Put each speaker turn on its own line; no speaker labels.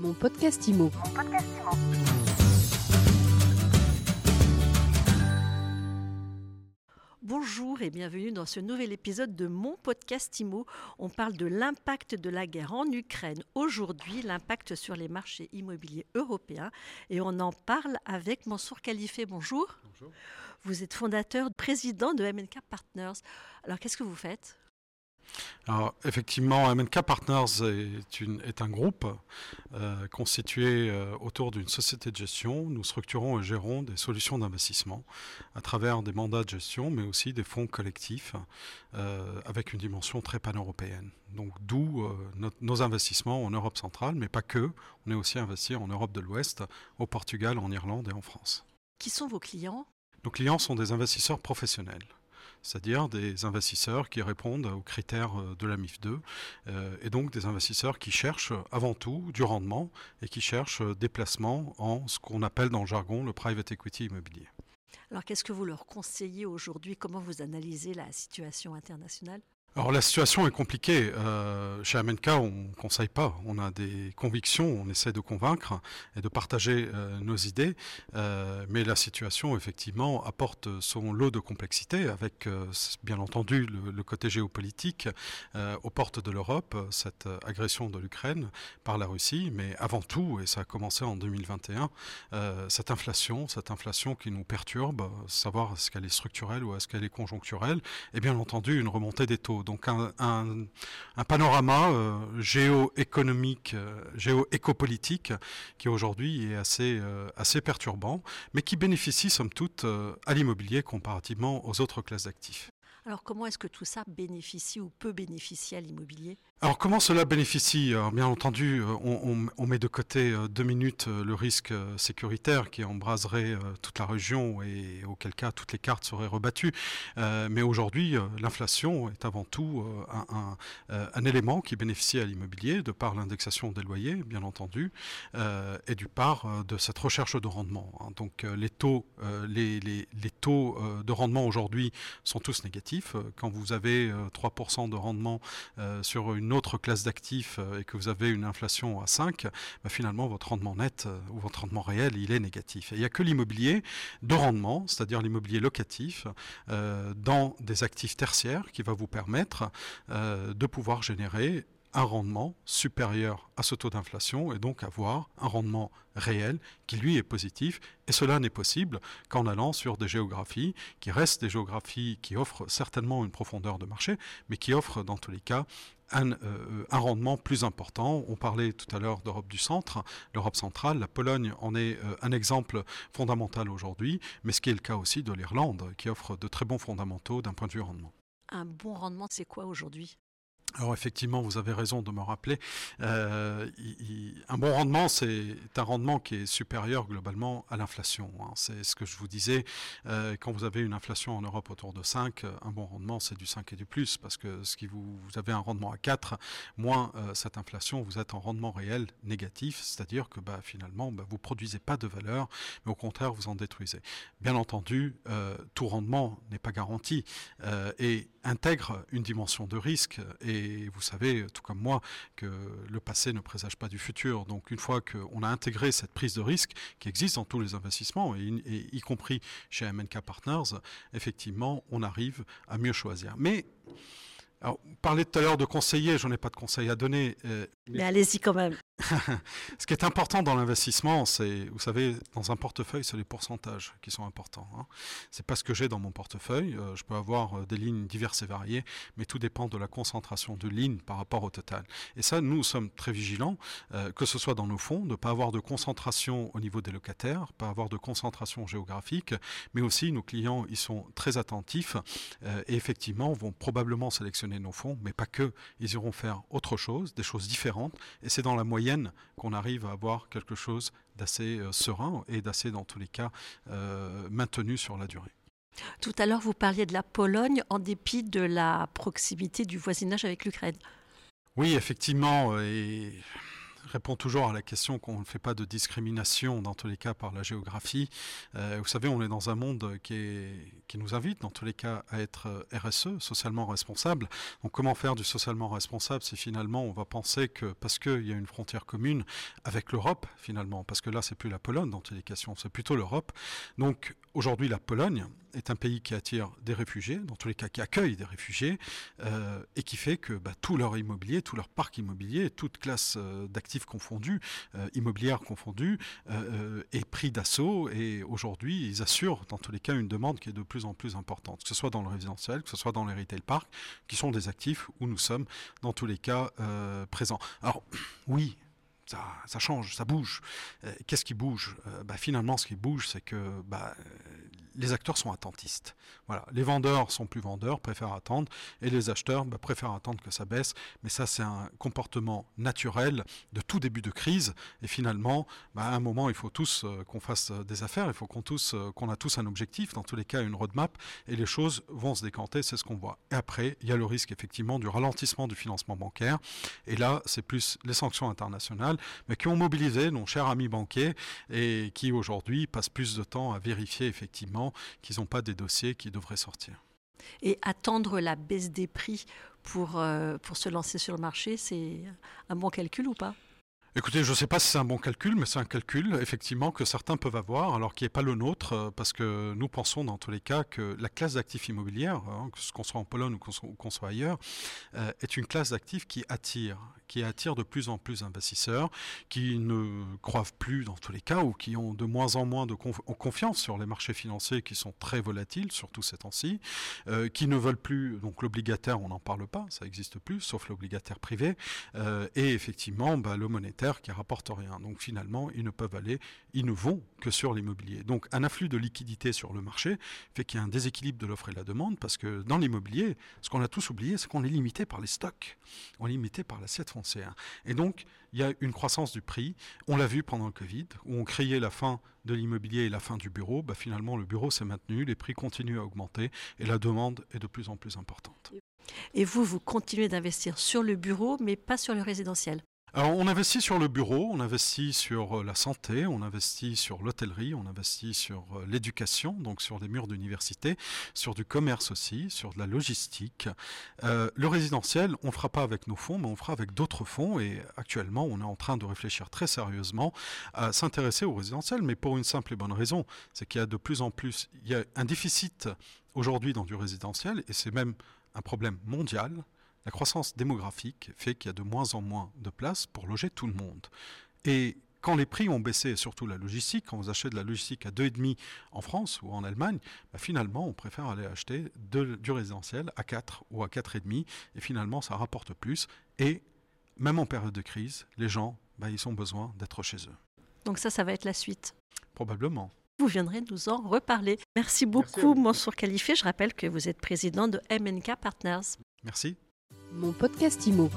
Mon podcast IMO.
Bonjour et bienvenue dans ce nouvel épisode de mon podcast IMO. On parle de l'impact de la guerre en Ukraine aujourd'hui, l'impact sur les marchés immobiliers européens. Et on en parle avec Mansour Khalifé. Bonjour.
Bonjour.
Vous êtes fondateur, président de MNK Partners. Alors qu'est-ce que vous faites?
Alors, effectivement, MNK Partners est, une- est un groupe euh, constitué euh, autour d'une société de gestion. Nous structurons et gérons des solutions d'investissement à travers des mandats de gestion, mais aussi des fonds collectifs euh, avec une dimension très pan-européenne. Donc, d'où nos investissements en Europe centrale, mais pas que. On est aussi investi en Europe de l'Ouest, au Portugal, en Irlande et en France.
Qui sont vos clients?
Nos clients sont des investisseurs professionnels, c'est-à-dire des investisseurs qui répondent aux critères euh, de la MIF 2, euh, et donc des investisseurs qui cherchent avant tout du rendement et qui cherchent euh, des placements en ce qu'on appelle dans le jargon le private equity immobilier.
Alors qu'est-ce que vous leur conseillez aujourd'hui? Comment vous analysez la situation internationale?
Alors la situation est compliquée. Euh, chez MNK, on ne conseille pas. On a des convictions, on essaie de convaincre et de partager euh, nos idées. Euh, mais la situation, effectivement, apporte son lot de complexité avec, bien entendu, le, le côté géopolitique aux portes de l'Europe, cette agression de l'Ukraine par la Russie. Mais avant tout, et ça a commencé en 2021, euh, cette inflation, cette inflation qui nous perturbe, savoir est-ce qu'elle est structurelle ou est-ce qu'elle est conjoncturelle, et bien entendu une remontée des taux. Donc un, panorama euh, géoéconomique, euh, géo-écopolitique qui aujourd'hui est assez, euh, assez perturbant, mais qui bénéficie somme toute à l'immobilier comparativement aux autres classes d'actifs.
Alors comment est-ce que tout ça bénéficie ou peut bénéficier à l'immobilier?
Alors comment cela bénéficie? Alors, Bien entendu, euh, on, met de côté euh, deux minutes euh, le risque euh, sécuritaire qui embraserait euh, toute la région et auquel cas toutes les cartes seraient rebattues. Euh, mais aujourd'hui, euh, l'inflation est avant tout euh, un, euh, élément qui bénéficie à l'immobilier de par l'indexation des loyers, bien entendu, euh, et du part euh, de cette recherche de rendement. hein. Donc euh, les taux, euh, les, les- taux euh, de rendement aujourd'hui sont tous négatifs. Euh, Quand vous avez euh, 3% de rendement euh, sur une autre classe d'actifs euh, et que vous avez une inflation à 5, bah, finalement votre rendement net euh, ou votre rendement réel, il est négatif. Et il n'y a que l'immobilier de rendement, c'est-à-dire l'immobilier locatif, euh, dans des actifs tertiaires qui va vous permettre euh, de pouvoir générer un rendement supérieur à ce taux d'inflation et donc avoir un rendement réel qui lui est positif. Et cela n'est possible qu'en allant sur des géographies qui restent des géographies qui offrent certainement une profondeur de marché, mais qui offrent dans tous les cas un, euh, rendement plus important. On parlait tout à l'heure d'Europe du centre, l'Europe centrale, la Pologne en est euh, un exemple fondamental aujourd'hui, mais ce qui est le cas aussi de l'Irlande, qui offre de très bons fondamentaux d'un point de vue rendement.
Un bon rendement, c'est quoi aujourd'hui?
Alors effectivement, vous avez raison de me rappeler. euh, un bon rendement, c'est un rendement qui est supérieur globalement à l'inflation. hein. C'est ce que je vous disais. euh, quand vous avez une inflation en Europe autour de 5, euh, un bon rendement, c'est du 5 et du plus. Parce que ce qui vous, avez un rendement à 4, moins cette inflation, vous êtes en rendement réel négatif. C'est-à-dire que bah, finalement, bah, vous produisez pas de valeur, mais au contraire, vous en détruisez. Bien entendu, tout rendement n'est pas garanti et intègre une dimension de risque. Et vous savez, tout comme moi, que le passé ne présage pas du futur. Donc une fois qu'on a intégré cette prise de risque qui existe dans tous les investissements, et, et y compris chez MNK Partners, effectivement, on arrive à mieux choisir. Mais alors, vous parlez tout à l'heure de conseiller, je n'en ai pas de conseils à donner. euh,
Mais allez-y quand même.
ce qui est important dans l'investissement, c'est, vous savez, dans un portefeuille, c'est les pourcentages qui sont importants. Hein. C'est pas ce que j'ai dans mon portefeuille. Euh, je peux avoir euh, des lignes diverses et variées, mais tout dépend de la concentration de lignes par rapport au total. Et ça, nous sommes très vigilants, euh, que ce soit dans nos fonds, de ne pas avoir de concentration au niveau des locataires, pas avoir de concentration géographique, mais aussi nos clients, ils sont très attentifs et effectivement vont probablement sélectionner nos fonds, mais pas que. Ils iront faire autre chose, des choses différentes, et c'est dans la moyenne qu'on arrive à avoir quelque chose d'assez euh, serein et d'assez, dans tous les cas, euh, maintenu sur la durée.
Tout à l'heure, vous parliez de la Pologne en dépit de la proximité du voisinage avec l'Ukraine.
Oui, effectivement, et répond toujours à la question qu'on ne fait pas de discrimination dans tous les cas par la géographie. Euh, vous savez, on est dans un monde qui, nous invite dans tous les cas à être euh, RSE, socialement responsable. Donc comment faire du socialement responsable si finalement on va penser que parce qu'il y a une frontière commune avec l'Europe finalement, parce que là c'est plus la Pologne dans toutes les questions, c'est plutôt l'Europe. Donc aujourd'hui la Pologne est un pays qui attire des réfugiés, dans tous les cas qui accueille des réfugiés, euh, et qui fait que bah, tout leur immobilier, tout leur parc immobilier, toute classe euh, d'actifs confondus, euh, immobilières confondues, est pris d'assaut. Et aujourd'hui, ils assurent dans tous les cas une demande qui est de plus en plus importante, que ce soit dans le résidentiel, que ce soit dans les retail parks, qui sont des actifs où nous sommes dans tous les cas présents. Alors oui, ça, change, ça bouge. Qu'est-ce qui bouge? Bah, Finalement, ce qui bouge, c'est que bah, les acteurs sont attentistes. Voilà, les vendeurs sont plus vendeurs, préfèrent attendre, et les acheteurs bah, préfèrent attendre que ça baisse. Mais ça, c'est un comportement naturel de tout début de crise. Et finalement, bah, à un moment, il faut tous euh, qu'on fasse euh, des affaires, il faut qu'on tous, euh, qu'on a tous un objectif, dans tous les cas, une roadmap, et les choses vont se décanter, c'est ce qu'on voit. Et après, il y a le risque effectivement du ralentissement du financement bancaire. Et là, c'est plus les sanctions internationales, mais qui ont mobilisé nos chers amis banquiers et qui aujourd'hui passent plus de temps à vérifier effectivement qu'ils n'ont pas des dossiers qui devraient sortir.
Et attendre la baisse des prix pour, euh, pour se lancer sur le marché, c'est un bon calcul ou pas?
Écoutez, je ne sais pas si c'est un bon calcul, mais c'est un calcul effectivement que certains peuvent avoir, alors qui n'est pas le nôtre, euh, parce que nous pensons dans tous les cas que la classe d'actifs immobilières, hein, que ce qu'on soit en Pologne ou qu'on soit ailleurs, euh, est une classe d'actifs qui attire, qui attire de plus en plus d'investisseurs, qui ne croient plus dans tous les cas ou qui ont de moins en moins de confiance sur les marchés financiers qui sont très volatiles, surtout ces temps-ci, euh, qui ne veulent plus, donc l'obligataire, on n'en parle pas, ça n'existe plus, sauf l'obligataire privé, et effectivement, bah, le monétaire qui rapportent rien. Donc finalement, ils ne peuvent aller, ils ne vont que sur l'immobilier. Donc un afflux de liquidités sur le marché fait qu'il y a un déséquilibre de l'offre et la demande parce que dans l'immobilier, ce qu'on a tous oublié, c'est qu'on est limité par les stocks, on est limité par l'assiette. Et donc, il y a une croissance du prix. On l'a vu pendant le Covid, où on criait la fin de l'immobilier et la fin du bureau. Bah, finalement, le bureau s'est maintenu, les prix continuent à augmenter et la demande est de plus en plus importante.
Et vous, vous continuez d'investir sur le bureau, mais pas sur le résidentiel?
On investit sur le bureau, on investit sur euh, la santé, on investit sur l'hôtellerie, on investit sur euh, l'éducation, donc sur des murs d'université, sur du commerce aussi, sur de la logistique. Euh, le résidentiel, on ne fera pas avec nos fonds, mais on fera avec d'autres fonds. Et actuellement, on est en train de réfléchir très sérieusement à s'intéresser au résidentiel, mais pour une simple et bonne raison, c'est qu'il y a de plus en plus, il y a un déficit aujourd'hui dans du résidentiel, et c'est même un problème mondial. La croissance démographique fait qu'il y a de moins en moins de places pour loger tout le monde. Et quand les prix ont baissé, surtout la logistique, quand vous achetez de la logistique à 2,5 en France ou en Allemagne, bah, finalement, on préfère aller acheter du résidentiel à 4 ou à 4,5 et finalement, ça rapporte plus. Et même en période de crise, les gens, bah, ils ont besoin d'être chez eux.
Donc ça, ça va être la suite
Probablement.
Vous viendrez nous en reparler. Merci beaucoup, Mansour Khalifé. Je rappelle que vous êtes président de MNK Partners.
Merci.
Mon podcast IMO.